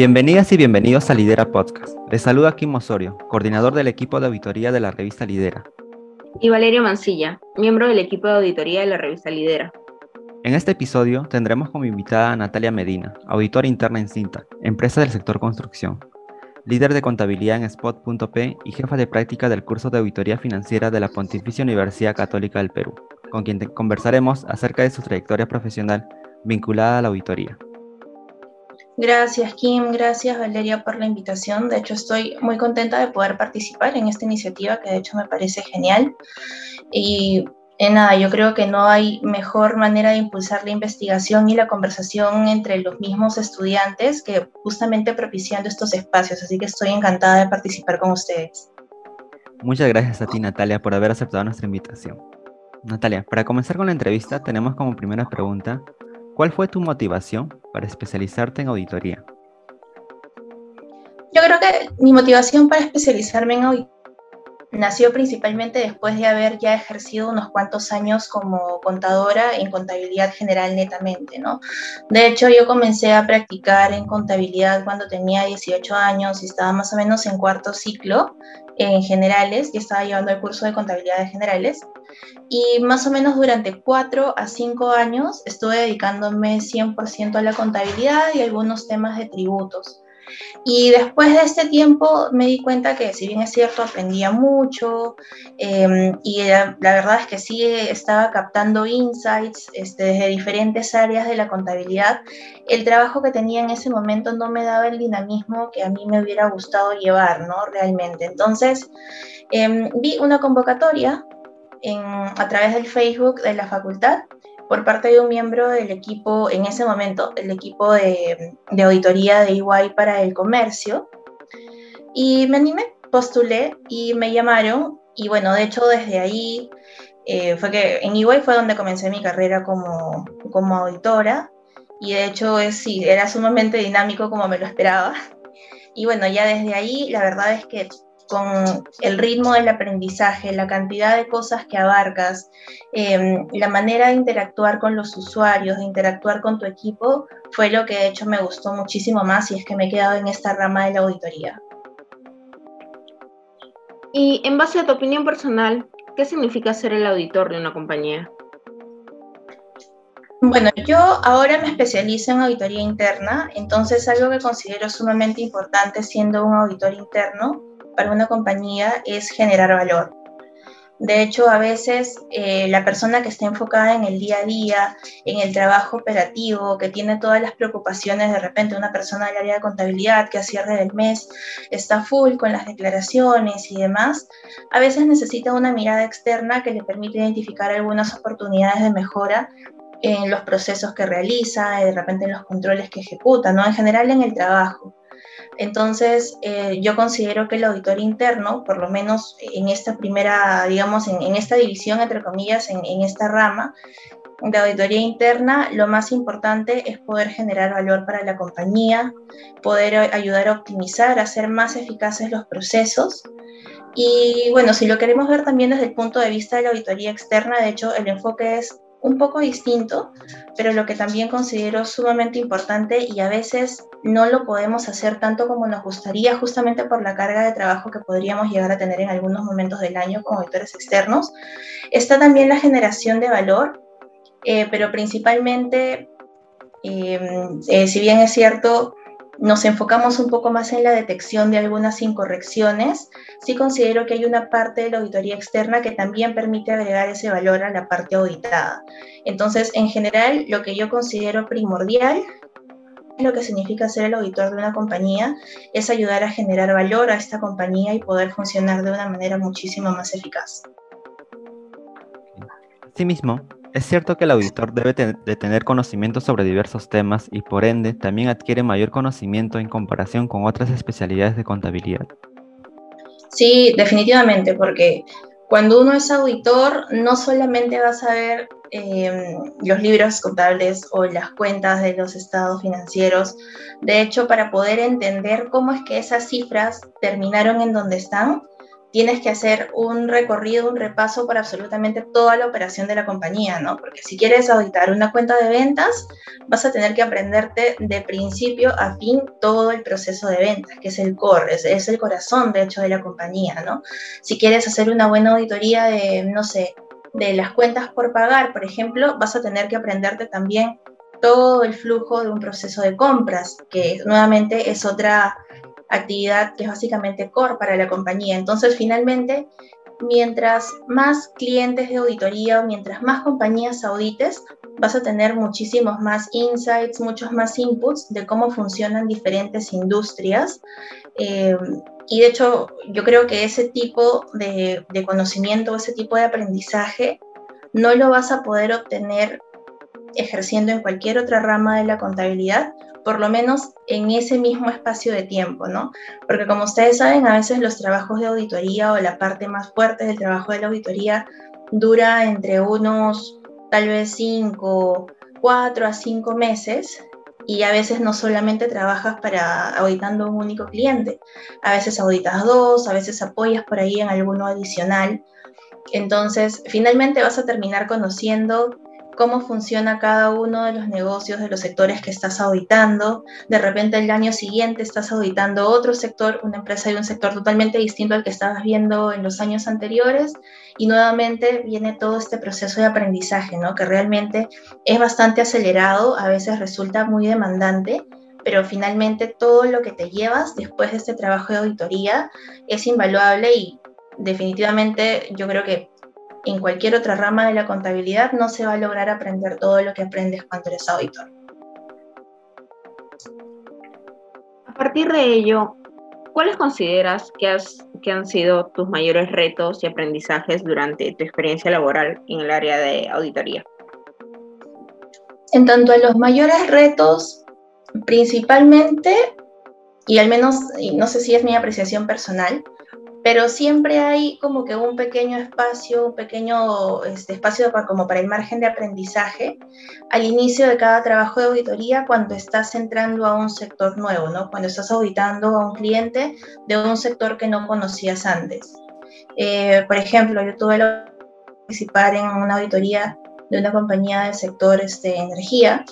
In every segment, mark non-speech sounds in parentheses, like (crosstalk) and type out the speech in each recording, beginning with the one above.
Bienvenidas y bienvenidos a Lidera Podcast. Les saluda Kim Osorio, coordinador del equipo de auditoría de la revista Lidera. Y Valerio Mancilla, miembro del equipo de auditoría de la revista Lidera. En este episodio tendremos como invitada a Natalia Medina, auditora interna en Cinta, empresa del sector construcción, líder de contabilidad en Spot.p y jefa de práctica del curso de auditoría financiera de la Pontificia Universidad Católica del Perú, con quien conversaremos acerca de su trayectoria profesional vinculada a la auditoría. Gracias, Kim. Gracias, Valeria, por la invitación. De hecho, estoy muy contenta de poder participar en esta iniciativa que de hecho me parece genial. Y en nada, yo creo que no hay mejor manera de impulsar la investigación y la conversación entre los mismos estudiantes que justamente propiciando estos espacios. Así que estoy encantada de participar con ustedes. Muchas gracias a ti, Natalia, por haber aceptado nuestra invitación. Natalia, para comenzar con la entrevista, tenemos como primera pregunta, ¿cuál fue tu motivación para especializarte en auditoría? Yo creo que mi motivación para especializarme en auditoría nació principalmente después de haber ya ejercido unos cuantos años como contadora en contabilidad general netamente, ¿no? De hecho, yo comencé a practicar en contabilidad cuando tenía 18 años y estaba más o menos en cuarto ciclo en generales y estaba llevando el curso de contabilidad de generales. Y más o menos durante 4 a 5 años estuve dedicándome 100% a la contabilidad y algunos temas de tributos. Y después de este tiempo me di cuenta que si bien es cierto, aprendía mucho em, y la, verdad es que sí estaba captando insights este, desde diferentes áreas de la contabilidad, el trabajo que tenía en ese momento no me daba el dinamismo que a mí me hubiera gustado llevar, ¿no? Realmente. Entonces, em, vi una convocatoria a través del Facebook de la facultad por parte de un miembro del equipo, en ese momento, el equipo de, auditoría de EY para el comercio. Y me animé, postulé y me llamaron. Y bueno, de hecho, desde ahí eh, fue que en EY fue donde comencé mi carrera como, como auditora. Y de hecho, es, sí, era sumamente dinámico como me lo esperaba. (laughs) Y bueno, ya desde ahí, la verdad es que con el ritmo del aprendizaje, la cantidad de cosas que abarcas, em, la manera de interactuar con los usuarios, de interactuar con tu equipo, fue lo que de hecho me gustó muchísimo más y es que me he quedado en esta rama de la auditoría. Y en base a tu opinión personal, ¿qué significa ser el auditor de una compañía? Bueno, yo ahora me especializo en auditoría interna, entonces algo que considero sumamente importante siendo un auditor interno para una compañía es generar valor. De hecho, a veces eh, la persona que está enfocada en el día a día, en el trabajo operativo, que tiene todas las preocupaciones, de repente una persona del área de contabilidad que a cierre del mes está full con las declaraciones y demás, a veces necesita una mirada externa que le permite identificar algunas oportunidades de mejora en los procesos que realiza, de repente en los controles que ejecuta, ¿no? En general en el trabajo. Entonces, eh, yo considero que el auditor interno, por lo menos en esta primera, digamos, en, esta división, entre comillas, en, esta rama de auditoría interna, lo más importante es poder generar valor para la compañía, poder ayudar a optimizar, a hacer más eficaces los procesos. Y bueno, si lo queremos ver también desde el punto de vista de la auditoría externa, de hecho, el enfoque es un poco distinto, pero lo que también considero sumamente importante y a veces no lo podemos hacer tanto como nos gustaría, justamente por la carga de trabajo que podríamos llegar a tener en algunos momentos del año como auditores externos, está también la generación de valor, eh, pero principalmente, em, eh, si bien es cierto, nos enfocamos un poco más en la detección de algunas incorrecciones, sí considero que hay una parte de la auditoría externa que también permite agregar ese valor a la parte auditada. Entonces, en general, lo que yo considero primordial lo que significa ser el auditor de una compañía es ayudar a generar valor a esta compañía y poder funcionar de una manera muchísimo más eficaz. Asimismo, es cierto que el auditor debe de tener conocimiento sobre diversos temas y por ende también adquiere mayor conocimiento en comparación con otras especialidades de contabilidad. Sí, definitivamente, porque cuando uno es auditor no solamente va a saber em, los libros contables o las cuentas de los estados financieros, de hecho para poder entender cómo es que esas cifras terminaron en donde están, tienes que hacer un recorrido, un repaso por absolutamente toda la operación de la compañía, ¿no? Porque si quieres auditar una cuenta de ventas, vas a tener que aprenderte de principio a fin todo el proceso de ventas, que es el core, es, es el corazón, de hecho, de la compañía, ¿no? Si quieres hacer una buena auditoría de, no sé, de las cuentas por pagar, por ejemplo, vas a tener que aprenderte también todo el flujo de un proceso de compras, que nuevamente es otra actividad que es básicamente core para la compañía. Entonces, finalmente, mientras más clientes de auditoría o mientras más compañías audites, vas a tener muchísimos más insights, muchos más inputs de cómo funcionan diferentes industrias. Eh, y de hecho, yo creo que ese tipo de, de conocimiento, ese tipo de aprendizaje, no lo vas a poder obtener ejerciendo en cualquier otra rama de la contabilidad, por lo menos en ese mismo espacio de tiempo, ¿no? Porque como ustedes saben, a veces los trabajos de auditoría o la parte más fuerte del trabajo de la auditoría dura entre unos tal vez cinco, cuatro a cinco meses y a veces no solamente trabajas para auditando un único cliente, a veces auditas dos, a veces apoyas por ahí en alguno adicional. Entonces, finalmente vas a terminar conociendo cómo funciona cada uno de los negocios de los sectores que estás auditando. De repente el año siguiente estás auditando otro sector, una empresa de un sector totalmente distinto al que estabas viendo en los años anteriores y nuevamente viene todo este proceso de aprendizaje, ¿no? Que realmente es bastante acelerado, a veces resulta muy demandante, pero finalmente todo lo que te llevas después de este trabajo de auditoría es invaluable y definitivamente yo creo que en cualquier otra rama de la contabilidad no se va a lograr aprender todo lo que aprendes cuando eres auditor. A partir de ello, ¿cuáles consideras que, que han sido tus mayores retos y aprendizajes durante tu experiencia laboral en el área de auditoría? En tanto a los mayores retos, principalmente, y al menos, y no sé si es mi apreciación personal, pero siempre hay como que un pequeño espacio, un pequeño este, espacio para, como para el margen de aprendizaje al inicio de cada trabajo de auditoría cuando estás entrando a un sector nuevo, ¿no? Cuando estás auditando a un cliente de un sector que no conocías antes. Eh, por ejemplo, yo tuve la participar en una auditoría de una compañía del sector este, energía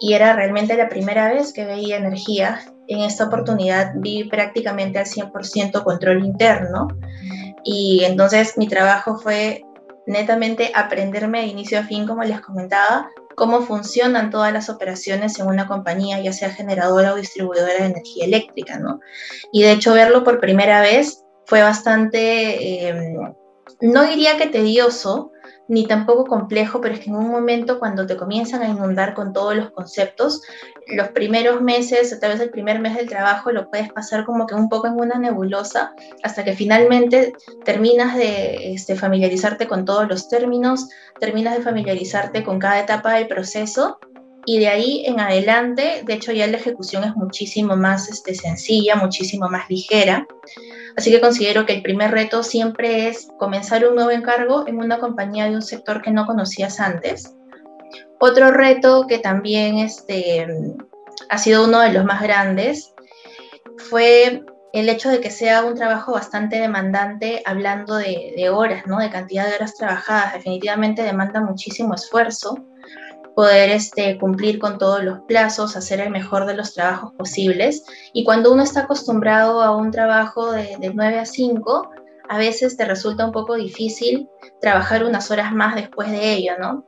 y era realmente la primera vez que veía energía en esta oportunidad vi prácticamente al 100% control interno y entonces mi trabajo fue netamente aprenderme de inicio a fin, como les comentaba, cómo funcionan todas las operaciones en una compañía, ya sea generadora o distribuidora de energía eléctrica, ¿no? Y de hecho verlo por primera vez fue bastante, eh, no diría que tedioso, ni tampoco complejo, pero es que en un momento cuando te comienzan a inundar con todos los conceptos, los primeros meses, o tal vez el primer mes del trabajo, lo puedes pasar como que un poco en una nebulosa, hasta que finalmente terminas de este, familiarizarte con todos los términos, terminas de familiarizarte con cada etapa del proceso y de ahí en adelante, de hecho ya la ejecución es muchísimo más este, sencilla, muchísimo más ligera. Así que considero que el primer reto siempre es comenzar un nuevo encargo en una compañía de un sector que no conocías antes. Otro reto que también este, ha sido uno de los más grandes fue el hecho de que sea un trabajo bastante demandante, hablando de, de horas, ¿no? de cantidad de horas trabajadas. Definitivamente demanda muchísimo esfuerzo poder este, cumplir con todos los plazos, hacer el mejor de los trabajos posibles. Y cuando uno está acostumbrado a un trabajo de, de 9 a 5, a veces te resulta un poco difícil trabajar unas horas más después de ello, ¿no?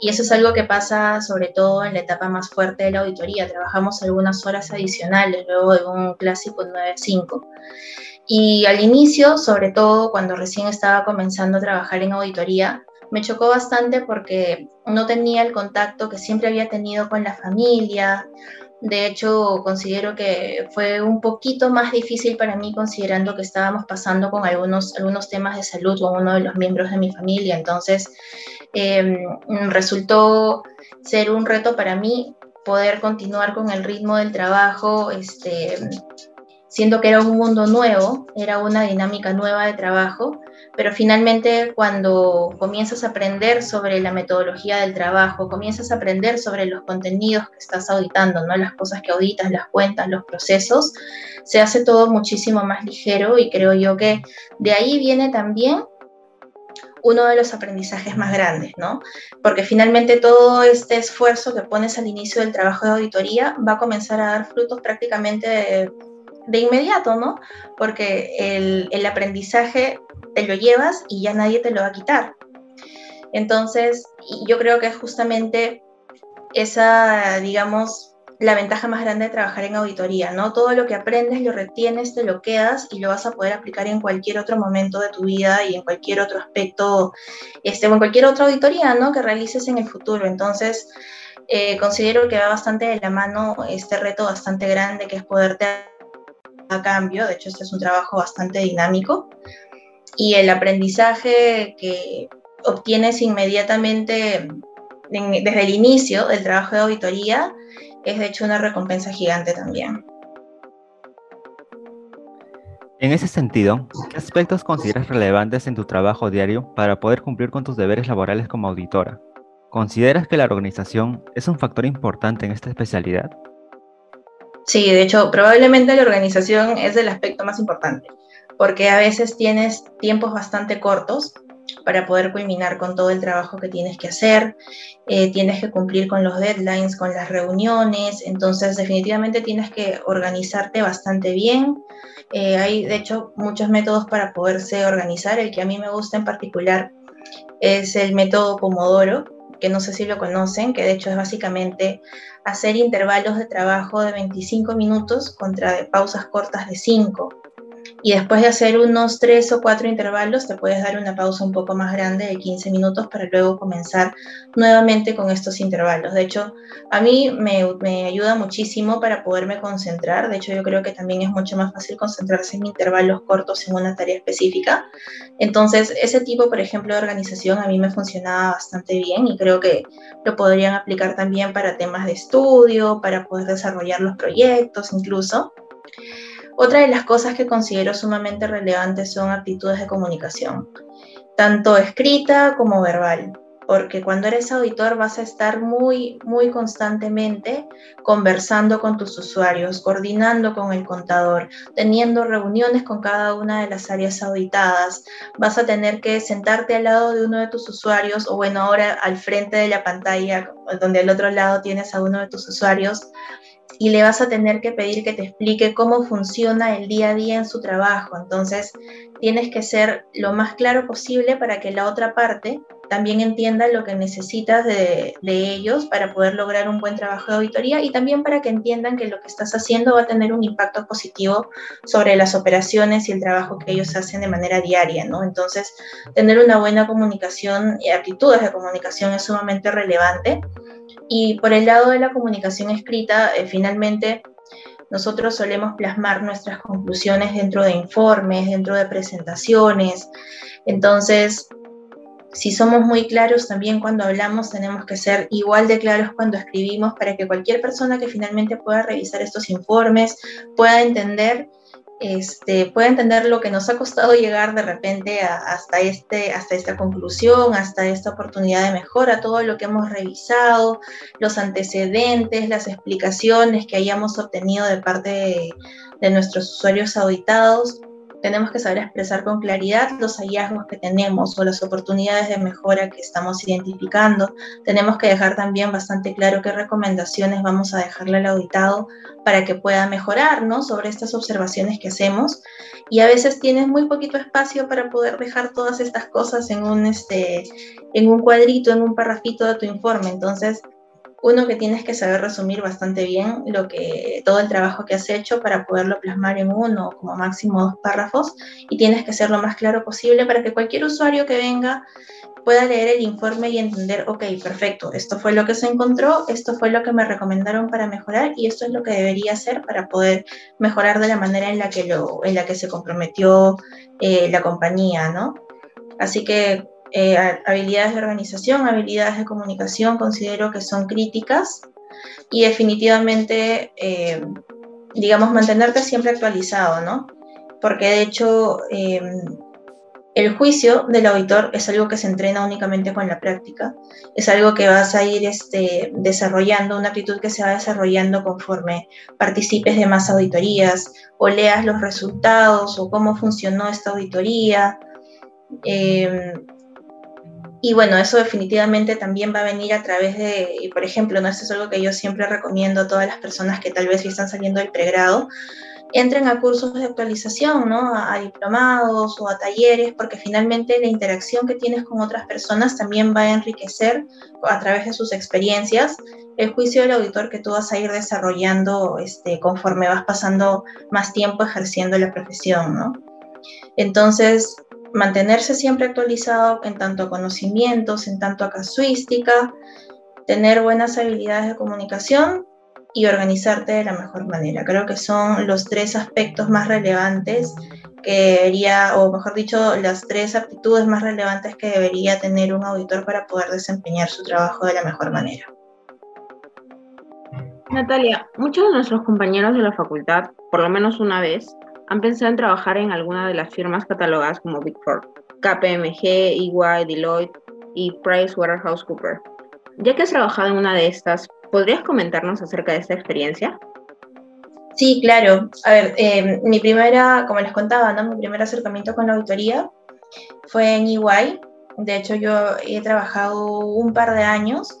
Y eso es algo que pasa sobre todo en la etapa más fuerte de la auditoría. Trabajamos algunas horas adicionales luego de un clásico 9 a 5. Y al inicio, sobre todo cuando recién estaba comenzando a trabajar en auditoría, me chocó bastante porque no tenía el contacto que siempre había tenido con la familia. De hecho, considero que fue un poquito más difícil para mí considerando que estábamos pasando con algunos, algunos temas de salud con uno de los miembros de mi familia. Entonces, em, resultó ser un reto para mí poder continuar con el ritmo del trabajo este, siendo que era un mundo nuevo, era una dinámica nueva de trabajo, pero finalmente cuando comienzas a aprender sobre la metodología del trabajo, comienzas a aprender sobre los contenidos que estás auditando, ¿no? las cosas que auditas, las cuentas, los procesos, se hace todo muchísimo más ligero y creo yo que de ahí viene también uno de los aprendizajes más grandes, ¿no? Porque finalmente todo este esfuerzo que pones al inicio del trabajo de auditoría va a comenzar a dar frutos prácticamente de, inmediato, ¿no? Porque el, el aprendizaje te lo llevas y ya nadie te lo va a quitar. Entonces, yo creo que es justamente esa, digamos, la ventaja más grande de trabajar en auditoría, ¿no? Todo lo que aprendes lo retienes, te lo quedas y lo vas a poder aplicar en cualquier otro momento de tu vida y en cualquier otro aspecto, este, o en cualquier otra auditoría, ¿no? Que realices en el futuro. Entonces, eh, considero que va bastante de la mano este reto bastante grande que es poderte a cambio. De hecho, este es un trabajo bastante dinámico. Y el aprendizaje que obtienes inmediatamente desde el inicio del trabajo de auditoría es de hecho una recompensa gigante también. En ese sentido, ¿qué aspectos consideras relevantes en tu trabajo diario para poder cumplir con tus deberes laborales como auditora? ¿Consideras que la organización es un factor importante en esta especialidad? Sí, de hecho, probablemente la organización es el aspecto más importante, porque a veces tienes tiempos bastante cortos para poder culminar con todo el trabajo que tienes que hacer, eh, tienes que cumplir con los deadlines, con las reuniones, entonces definitivamente tienes que organizarte bastante bien. Eh, hay de hecho muchos métodos para poderse organizar, el que a mí me gusta en particular es el método Pomodoro, que no sé si lo conocen, que de hecho es básicamente hacer intervalos de trabajo de 25 minutos contra pausas cortas de 5 y después de hacer unos tres o cuatro intervalos te puedes dar una pausa un poco más grande de 15 minutos para luego comenzar nuevamente con estos intervalos. De hecho, a mí me, ayuda muchísimo para poderme concentrar. De hecho, yo creo que también es mucho más fácil concentrarse en intervalos cortos en una tarea específica. Entonces, ese tipo, por ejemplo, de organización a mí me funcionaba bastante bien y creo que lo podrían aplicar también para temas de estudio, para poder desarrollar los proyectos incluso. Otra de las cosas que considero sumamente relevantes son actitudes de comunicación, tanto escrita como verbal, porque cuando eres auditor vas a estar muy, muy constantemente conversando con tus usuarios, coordinando con el contador, teniendo reuniones con cada una de las áreas auditadas, vas a tener que sentarte al lado de uno de tus usuarios o bueno, ahora al frente de la pantalla, donde al otro lado tienes a uno de tus usuarios y le vas a tener que pedir que te explique cómo funciona el día a día en su trabajo. Entonces, tienes que ser lo más claro posible para que la otra parte también entienda lo que necesitas de, ellos para poder lograr un buen trabajo de auditoría y también para que entiendan que lo que estás haciendo va a tener un impacto positivo sobre las operaciones y el trabajo que ellos hacen de manera diaria, ¿no? Entonces, tener una buena comunicación y actitudes de comunicación es sumamente relevante. Y por el lado de la comunicación escrita, eh, finalmente nosotros solemos plasmar nuestras conclusiones dentro de informes, dentro de presentaciones. Entonces, si somos muy claros también cuando hablamos, tenemos que ser igual de claros cuando escribimos para que cualquier persona que finalmente pueda revisar estos informes pueda entender este, puede entender lo que nos ha costado llegar de repente hasta, este, hasta esta conclusión, hasta esta oportunidad de mejora, todo lo que hemos revisado, los antecedentes, las explicaciones que hayamos obtenido de parte de nuestros usuarios auditados tenemos que saber expresar con claridad los hallazgos que tenemos o las oportunidades de mejora que estamos identificando. Tenemos que dejar también bastante claro qué recomendaciones vamos a dejarle al auditado para que pueda mejorar ¿no? sobre estas observaciones que hacemos. Y a veces tienes muy poquito espacio para poder dejar todas estas cosas en un, este, en un cuadrito, en un parrafito de tu informe. Entonces, uno que tienes que saber resumir bastante bien lo que todo el trabajo que has hecho para poderlo plasmar en uno como máximo dos párrafos y tienes que ser lo más claro posible para que cualquier usuario que venga pueda leer el informe y entender, ok, perfecto, esto fue lo que se encontró, esto fue lo que me recomendaron para mejorar y esto es lo que debería hacer para poder mejorar de la manera en la que, lo, en la que se comprometió eh, la compañía, ¿no? Así que eh, habilidades de organización, habilidades de comunicación, considero que son críticas y definitivamente eh, digamos, mantenerte siempre actualizado, ¿no? Porque de hecho, em, el juicio del auditor es algo que se entrena únicamente con la práctica, es algo que vas a ir este, desarrollando, una actitud que se va desarrollando conforme participes de más auditorías o leas los resultados o cómo funcionó esta auditoría. Em, y bueno, eso definitivamente también va a venir a través de, por ejemplo, ¿no? esto es algo que yo siempre recomiendo a todas las personas que tal vez están saliendo del pregrado, entren a cursos de actualización, ¿no? A, diplomados o a talleres, porque finalmente la interacción que tienes con otras personas también va a enriquecer a través de sus experiencias el juicio del auditor que tú vas a ir desarrollando este, conforme vas pasando más tiempo ejerciendo la profesión, ¿no? Entonces, mantenerse siempre actualizado en tanto conocimientos, en tanto a casuística, tener buenas habilidades de comunicación y organizarte de la mejor manera. Creo que son los tres aspectos más relevantes que debería, o mejor dicho, las tres aptitudes más relevantes que debería tener un auditor para poder desempeñar su trabajo de la mejor manera. Natalia, muchos de nuestros compañeros de la facultad, por lo menos una vez, han pensado en trabajar en alguna de las firmas catalogadas como Big Four, KPMG, EY, Deloitte y PricewaterhouseCoopers. Ya que has trabajado en una de estas, ¿podrías comentarnos acerca de esta experiencia? Sí, claro. A ver, em, mi primera, como les contaba, ¿no? mi primer acercamiento con la auditoría fue en EY. De hecho, yo he trabajado un par de años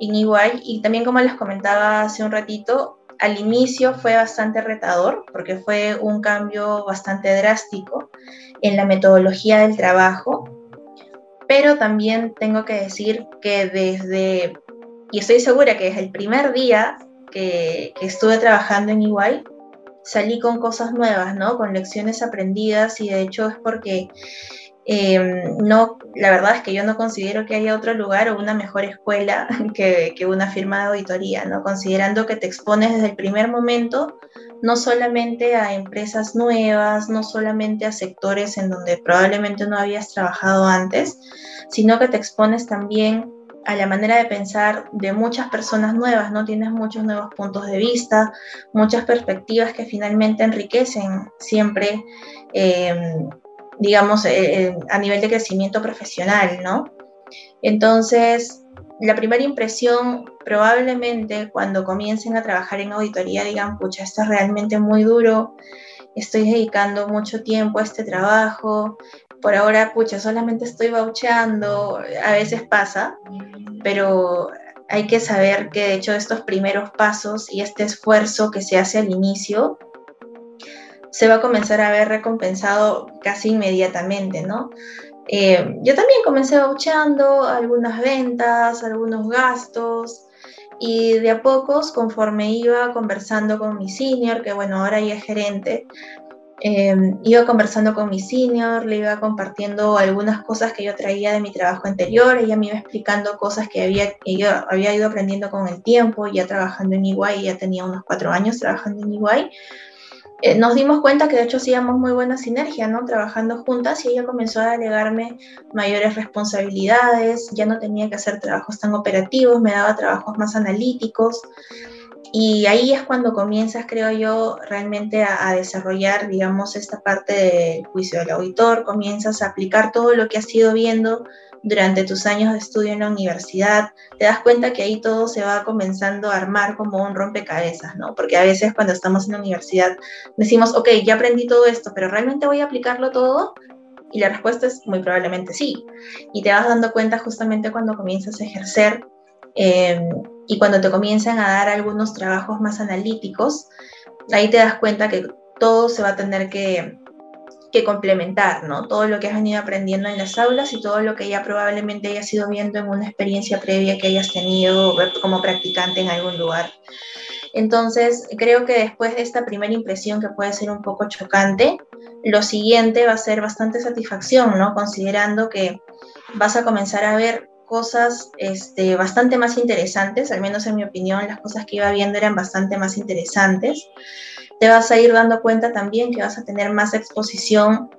en EY y también como les comentaba hace un ratito, al inicio fue bastante retador porque fue un cambio bastante drástico en la metodología del trabajo, pero también tengo que decir que desde, y estoy segura que desde el primer día que, estuve trabajando en EY, salí con cosas nuevas, ¿no? Con lecciones aprendidas y de hecho es porque Em, no, la verdad es que yo no considero que haya otro lugar o una mejor escuela (laughs) que, una firma de auditoría, ¿no? Considerando que te expones desde el primer momento no solamente a empresas nuevas, no solamente a sectores en donde probablemente no habías trabajado antes, sino que te expones también a la manera de pensar de muchas personas nuevas, ¿no? Tienes muchos nuevos puntos de vista, muchas perspectivas que finalmente enriquecen siempre eh, digamos, eh, eh, a nivel de crecimiento profesional, ¿no? Entonces, la primera impresión, probablemente cuando comiencen a trabajar en auditoría, digan, pucha, esto es realmente muy duro, estoy dedicando mucho tiempo a este trabajo, por ahora, pucha, solamente estoy baucheando, a veces pasa, pero hay que saber que de hecho estos primeros pasos y este esfuerzo que se hace al inicio se va a comenzar a ver recompensado casi inmediatamente, ¿no? Eh, yo también comencé bauchando algunas ventas, algunos gastos, y de a pocos, conforme iba conversando con mi senior, que bueno, ahora ya es gerente, em, iba conversando con mi senior, le iba compartiendo algunas cosas que yo traía de mi trabajo anterior, ella me iba explicando cosas que había, que yo había ido aprendiendo con el tiempo, ya trabajando en Iguay, ya tenía unos cuatro años trabajando en Iguay, eh, nos dimos cuenta que de hecho hacíamos muy buena sinergia, ¿no? Trabajando juntas y ella comenzó a delegarme mayores responsabilidades, ya no tenía que hacer trabajos tan operativos, me daba trabajos más analíticos. Y ahí es cuando comienzas, creo yo, realmente a, a, desarrollar, digamos, esta parte del juicio del auditor, comienzas a aplicar todo lo que has ido viendo durante tus años de estudio en la universidad, te das cuenta que ahí todo se va comenzando a armar como un rompecabezas, ¿no? Porque a veces cuando estamos en la universidad decimos, ok, ya aprendí todo esto, pero ¿realmente voy a aplicarlo todo? Y la respuesta es muy probablemente sí. Y te vas dando cuenta justamente cuando comienzas a ejercer eh, y cuando te comienzan a dar algunos trabajos más analíticos, ahí te das cuenta que todo se va a tener que que complementar, ¿no? Todo lo que has venido aprendiendo en las aulas y todo lo que ya probablemente hayas ido viendo en una experiencia previa que hayas tenido como practicante en algún lugar. Entonces, creo que después de esta primera impresión que puede ser un poco chocante, lo siguiente va a ser bastante satisfacción, ¿no? Considerando que vas a comenzar a ver cosas este, bastante más interesantes, al menos en mi opinión, las cosas que iba viendo eran bastante más interesantes te vas a ir dando cuenta también que vas a tener más exposición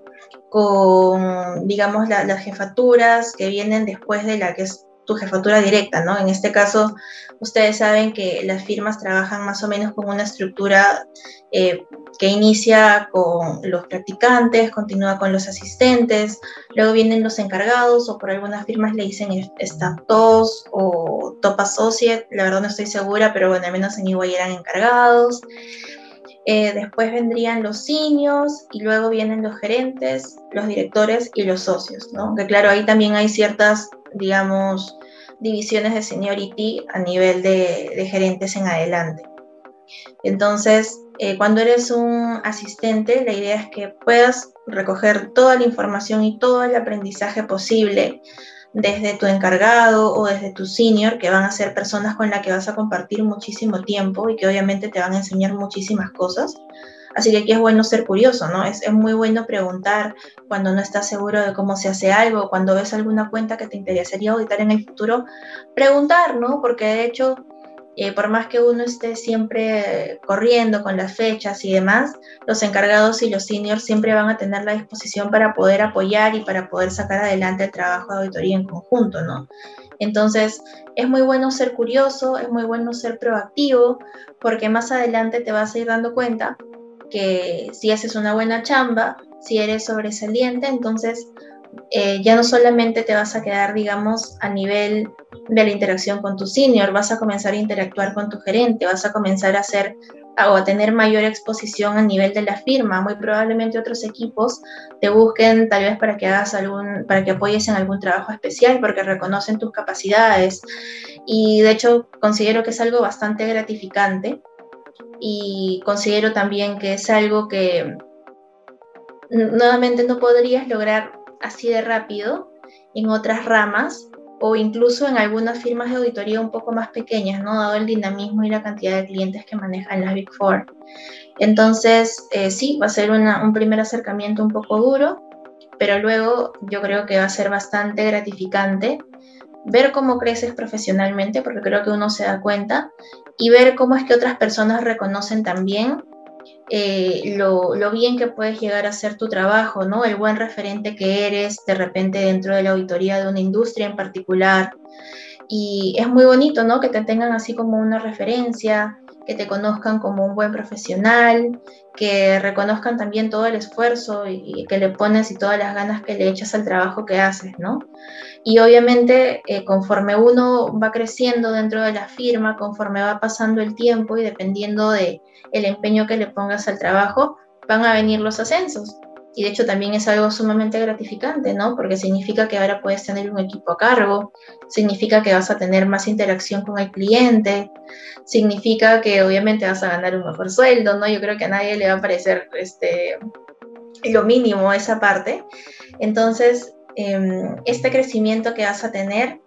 con, digamos, las jefaturas que vienen después de la que es tu jefatura directa, ¿no? En este caso, ustedes saben que las firmas trabajan más o menos con una estructura eh, que inicia con los practicantes, continúa con los asistentes, luego vienen los encargados o por algunas firmas le dicen staff 2 o top associate, la verdad no estoy segura, pero bueno, al menos en Iguay eran encargados. Eh, después vendrían los seniors y luego vienen los gerentes, los directores y los socios, ¿no? Que claro, ahí también hay ciertas, digamos, divisiones de seniority a nivel de, gerentes en adelante. Entonces, eh, cuando eres un asistente, la idea es que puedas recoger toda la información y todo el aprendizaje posible desde tu encargado o desde tu senior, que van a ser personas con las que vas a compartir muchísimo tiempo y que obviamente te van a enseñar muchísimas cosas. Así que aquí es bueno ser curioso, ¿no? Es, es muy bueno preguntar cuando no estás seguro de cómo se hace algo, cuando ves alguna cuenta que te interesaría auditar en el futuro, preguntar, ¿no? Porque de hecho eh, por más que uno esté siempre corriendo con las fechas y demás, los encargados y los seniors siempre van a tener la disposición para poder apoyar y para poder sacar adelante el trabajo de auditoría en conjunto, ¿no? Entonces, es muy bueno ser curioso, es muy bueno ser proactivo, porque más adelante te vas a ir dando cuenta que si haces una buena chamba, si eres sobresaliente, entonces eh, ya no solamente te vas a quedar, digamos, a nivel de la interacción con tu senior, vas a comenzar a interactuar con tu gerente, vas a comenzar a hacer o a tener mayor exposición a nivel de la firma. Muy probablemente otros equipos te busquen tal vez para que hagas algún, para que apoyes en algún trabajo especial, porque reconocen tus capacidades. Y de hecho considero que es algo bastante gratificante y considero también que es algo que nuevamente no podrías lograr así de rápido en otras ramas o incluso en algunas firmas de auditoría un poco más pequeñas, ¿no? Dado el dinamismo y la cantidad de clientes que manejan las Big Four. Entonces, eh, sí, va a ser un primer acercamiento un poco duro, pero luego yo creo que va a ser bastante gratificante ver cómo creces profesionalmente, porque creo que uno se da cuenta, y ver cómo es que otras personas reconocen también eh, lo, bien que puedes llegar a ser tu trabajo, ¿no? El buen referente que eres de repente dentro de la auditoría de una industria en particular. Y es muy bonito, ¿no? Que te tengan así como una referencia, que te conozcan como un buen profesional, que reconozcan también todo el esfuerzo y, que le pones y todas las ganas que le echas al trabajo que haces, ¿no? Y obviamente eh, conforme uno va creciendo dentro de la firma, conforme va pasando el tiempo y dependiendo de el empeño que le pongas al trabajo, van a venir los ascensos. Y de hecho también es algo sumamente gratificante, ¿no? Porque significa que ahora puedes tener un equipo a cargo, significa que vas a tener más interacción con el cliente, significa que obviamente vas a ganar un mejor sueldo, ¿no? Yo creo que a nadie le va a parecer este, lo mínimo esa parte. Entonces, em, este crecimiento que vas a tener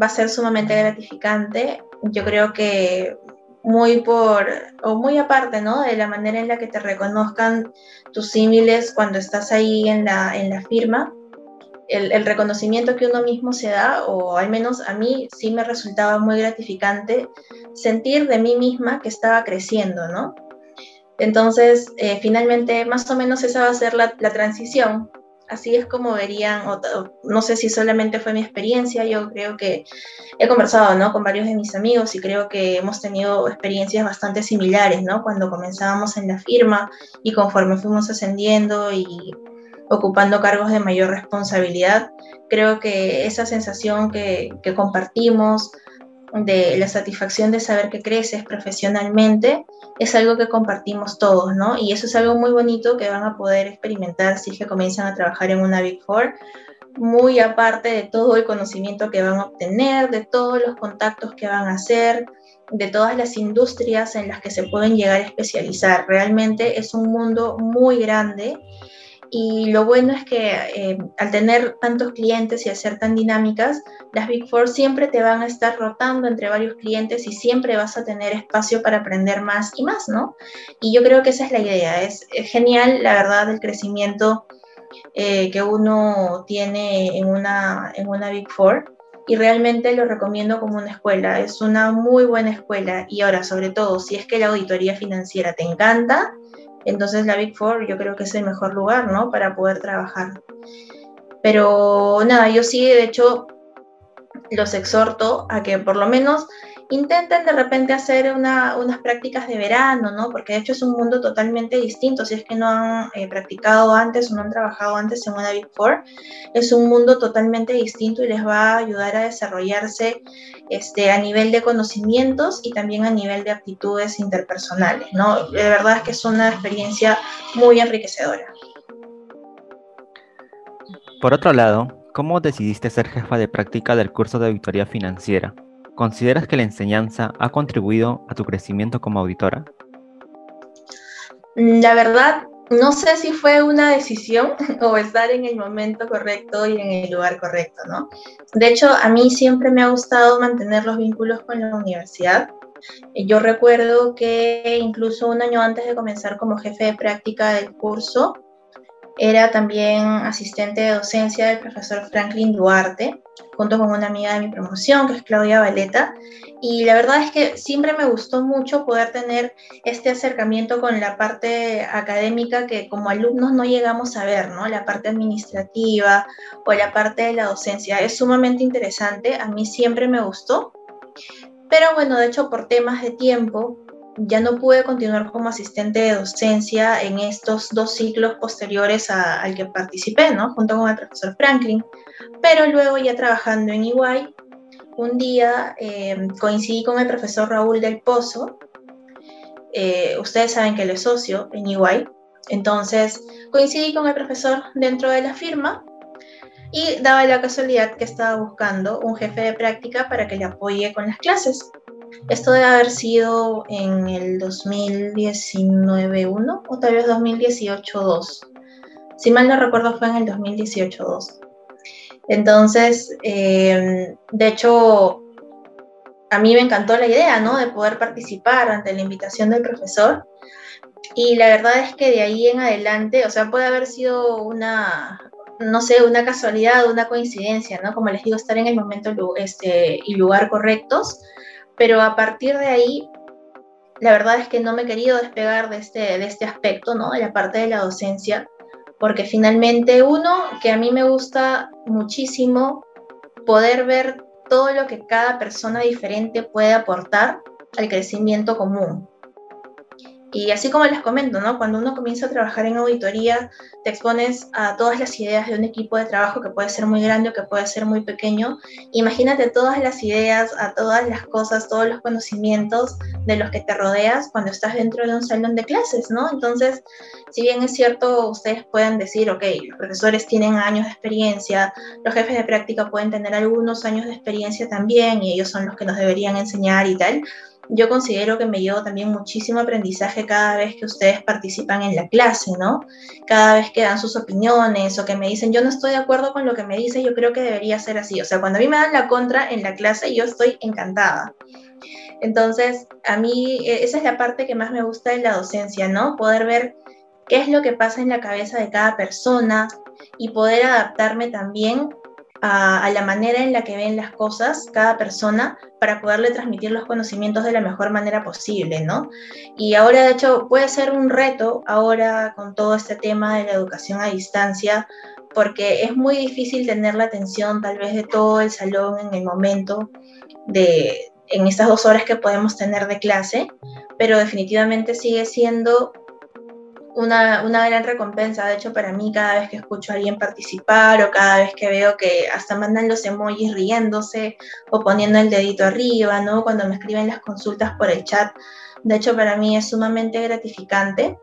va a ser sumamente gratificante. Yo creo que muy por, o muy aparte, ¿no? De la manera en la que te reconozcan tus símiles cuando estás ahí en la, en la firma, el, reconocimiento que uno mismo se da, o al menos a mí sí me resultaba muy gratificante sentir de mí misma que estaba creciendo, ¿no? Entonces, eh, finalmente, más o menos esa va a ser la, la transición así es como verían, no sé si solamente fue mi experiencia, yo creo que he conversado ¿no? con varios de mis amigos y creo que hemos tenido experiencias bastante similares, ¿no? Cuando comenzábamos en la firma y conforme fuimos ascendiendo y ocupando cargos de mayor responsabilidad, creo que esa sensación que compartimos, de la satisfacción de saber que creces profesionalmente es algo que compartimos todos, ¿no? Y eso es algo muy bonito que van a poder experimentar si es que comienzan a trabajar en una Big Four, muy aparte de todo el conocimiento que van a obtener, de todos los contactos que van a hacer, de todas las industrias en las que se pueden llegar a especializar. Realmente es un mundo muy grande y lo bueno es que eh, al tener tantos clientes y ser tan dinámicas, las Big Four siempre te van a estar rotando entre varios clientes y siempre vas a tener espacio para aprender más y más, ¿no? Y yo creo que esa es la idea. Es, genial, la verdad, el crecimiento eh, que uno tiene en una, en una Big Four y realmente lo recomiendo como una escuela. Es una muy buena escuela y ahora, sobre todo, si es que la auditoría financiera te encanta, entonces la Big Four yo creo que es el mejor lugar, ¿no? Para poder trabajar. Pero nada, yo sí, de hecho, los exhorto a que por lo menos intenten de repente hacer unas prácticas de verano, ¿no? Porque de hecho es un mundo totalmente distinto, si es que no han eh, practicado antes o no han trabajado antes en una Big Four, es un mundo totalmente distinto y les va a ayudar a desarrollarse este, a nivel de conocimientos y también a nivel de aptitudes interpersonales, ¿no? De verdad es que es una experiencia muy enriquecedora. Por otro lado, ¿cómo decidiste ser jefa de práctica del curso de auditoría financiera? ¿Consideras que la enseñanza ha contribuido a tu crecimiento como auditora? Mm, la verdad, no sé si fue una decisión (laughs) o estar en el momento correcto y en el lugar correcto, ¿no? De hecho, a mí siempre me ha gustado mantener los vínculos con la universidad. Yo recuerdo que incluso un año antes de comenzar como jefe de práctica del curso, era también asistente de docencia del profesor Franklin Duarte, junto con una amiga de mi promoción, que es Claudia Valeta. Y la verdad es que siempre me gustó mucho poder tener este acercamiento con la parte académica que como alumnos no llegamos a ver, ¿no? La parte administrativa o la parte de la docencia. Es sumamente interesante, a mí siempre me gustó. Pero bueno, de hecho, por temas de tiempo, ya no pude continuar como asistente de docencia en estos dos ciclos posteriores al que participé, ¿no? Junto con el profesor Franklin. Pero luego ya trabajando en EY, un día eh, coincidí con el profesor Raúl del Pozo. Eh, ustedes saben que él es socio en EY. Entonces coincidí con el profesor dentro de la firma y daba la casualidad que estaba buscando un jefe de práctica para que le apoye con las clases. Esto debe haber sido en el 2019-1 o tal vez 2018-2. Si mal no recuerdo fue en el 2018-2. Entonces, eh, de hecho, a mí me encantó la idea, ¿no? De poder participar ante la invitación del profesor. Y la verdad es que de ahí en adelante, o sea, puede haber sido una, no sé, una casualidad, una coincidencia, ¿no? Como les digo, estar en el momento este, y lugar correctos pero a partir de ahí, la verdad es que no me he querido despegar de este, de este aspecto, ¿no? De la parte de la docencia, porque finalmente uno, que a mí me gusta muchísimo poder ver todo lo que cada persona diferente puede aportar al crecimiento común. Y así como les comento, ¿no? Cuando uno comienza a trabajar en auditoría, te expones a todas las ideas de un equipo de trabajo que puede ser muy grande o que puede ser muy pequeño. Imagínate todas las ideas, a todas las cosas, todos los conocimientos de los que te rodeas cuando estás dentro de un salón de clases, ¿no? Entonces, si bien es cierto, ustedes pueden decir, ok, los profesores tienen años de experiencia, los jefes de práctica pueden tener algunos años de experiencia también y ellos son los que nos deberían enseñar y tal yo considero que me llevo también muchísimo aprendizaje cada vez que ustedes participan en la clase, ¿no? Cada vez que dan sus opiniones o que me dicen, yo no estoy de acuerdo con lo que me dice, yo creo que debería ser así. O sea, cuando a mí me dan la contra en la clase, yo estoy encantada. Entonces, a mí e, esa es la parte que más me gusta de la docencia, ¿no? Poder ver qué es lo que pasa en la cabeza de cada persona y poder adaptarme también a, la manera en la que ven las cosas cada persona para poderle transmitir los conocimientos de la mejor manera posible, ¿no? Y ahora, de hecho, puede ser un reto ahora con todo este tema de la educación a distancia, porque es muy difícil tener la atención tal vez de todo el salón en el momento de en estas dos horas que podemos tener de clase, pero definitivamente sigue siendo una, gran recompensa, de hecho, para mí cada vez que escucho a alguien participar o cada vez que veo que hasta mandan los emojis riéndose o poniendo el dedito arriba, ¿no? Cuando me escriben las consultas por el chat, de hecho, para mí es sumamente gratificante.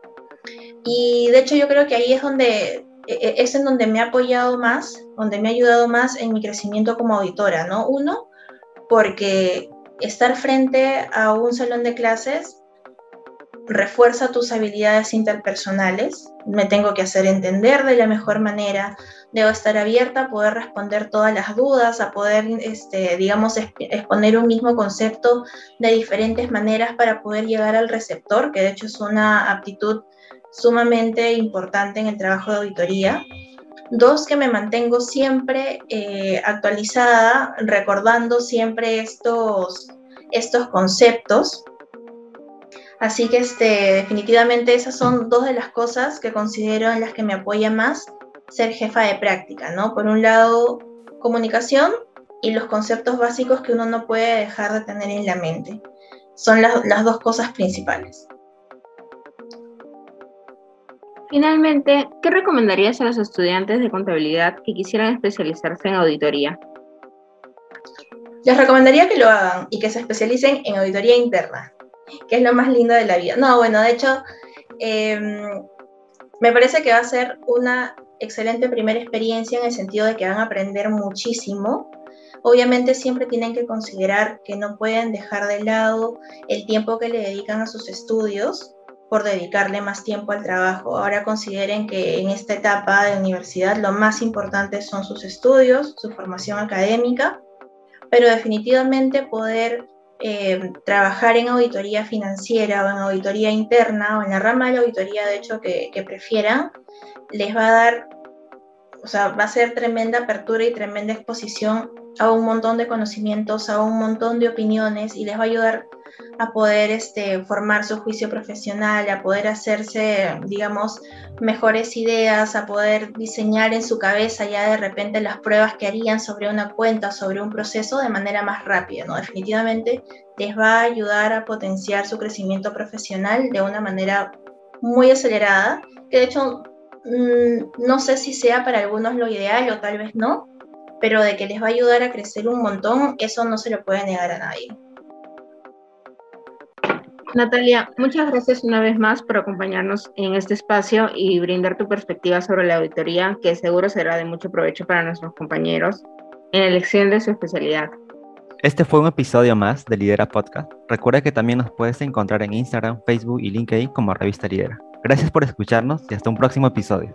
Y de hecho, yo creo que ahí es donde e, e, es en donde me he apoyado más, donde me ha ayudado más en mi crecimiento como auditora, ¿no? Uno, porque estar frente a un salón de clases refuerza tus habilidades interpersonales, me tengo que hacer entender de la mejor manera, debo estar abierta a poder responder todas las dudas, a poder, este, digamos, exponer un mismo concepto de diferentes maneras para poder llegar al receptor, que de hecho es una aptitud sumamente importante en el trabajo de auditoría. Dos, que me mantengo siempre eh, actualizada, recordando siempre estos, estos conceptos Así que este, definitivamente esas son dos de las cosas que considero en las que me apoya más ser jefa de práctica, ¿no? Por un lado, comunicación y los conceptos básicos que uno no puede dejar de tener en la mente. Son las dos cosas principales. Finalmente, ¿qué recomendarías a los estudiantes de contabilidad que quisieran especializarse en auditoría? Les recomendaría que lo hagan y que se especialicen en auditoría interna, que es lo más lindo de la vida. No, bueno, de hecho, em, me parece que va a ser una excelente primera experiencia en el sentido de que van a aprender muchísimo. Obviamente siempre tienen que considerar que no pueden dejar de lado el tiempo que le dedican a sus estudios por dedicarle más tiempo al trabajo. Ahora consideren que en esta etapa de universidad lo más importante son sus estudios, su formación académica, pero definitivamente poder eh, trabajar en auditoría financiera o en auditoría interna o en la rama de la auditoría, de hecho, que, que prefieran, les va a dar, o sea, va a ser tremenda apertura y tremenda exposición a un montón de conocimientos, a un montón de opiniones y les va a ayudar a poder este, formar su juicio profesional, a poder hacerse, digamos, mejores ideas, a poder diseñar en su cabeza ya de repente las pruebas que harían sobre una cuenta, sobre un proceso de manera más rápida, ¿no? Definitivamente les va a ayudar a potenciar su crecimiento profesional de una manera muy acelerada, que de hecho mm, no sé si sea para algunos lo ideal o tal vez no, pero de que les va a ayudar a crecer un montón, eso no se lo puede negar a nadie. Natalia, muchas gracias una vez más por acompañarnos en este espacio y brindar tu perspectiva sobre la auditoría, que seguro será de mucho provecho para nuestros compañeros en la elección de su especialidad. Este fue un episodio más de Lidera Podcast. Recuerda que también nos puedes encontrar en Instagram, Facebook y LinkedIn como Revista Lidera. Gracias por escucharnos y hasta un próximo episodio.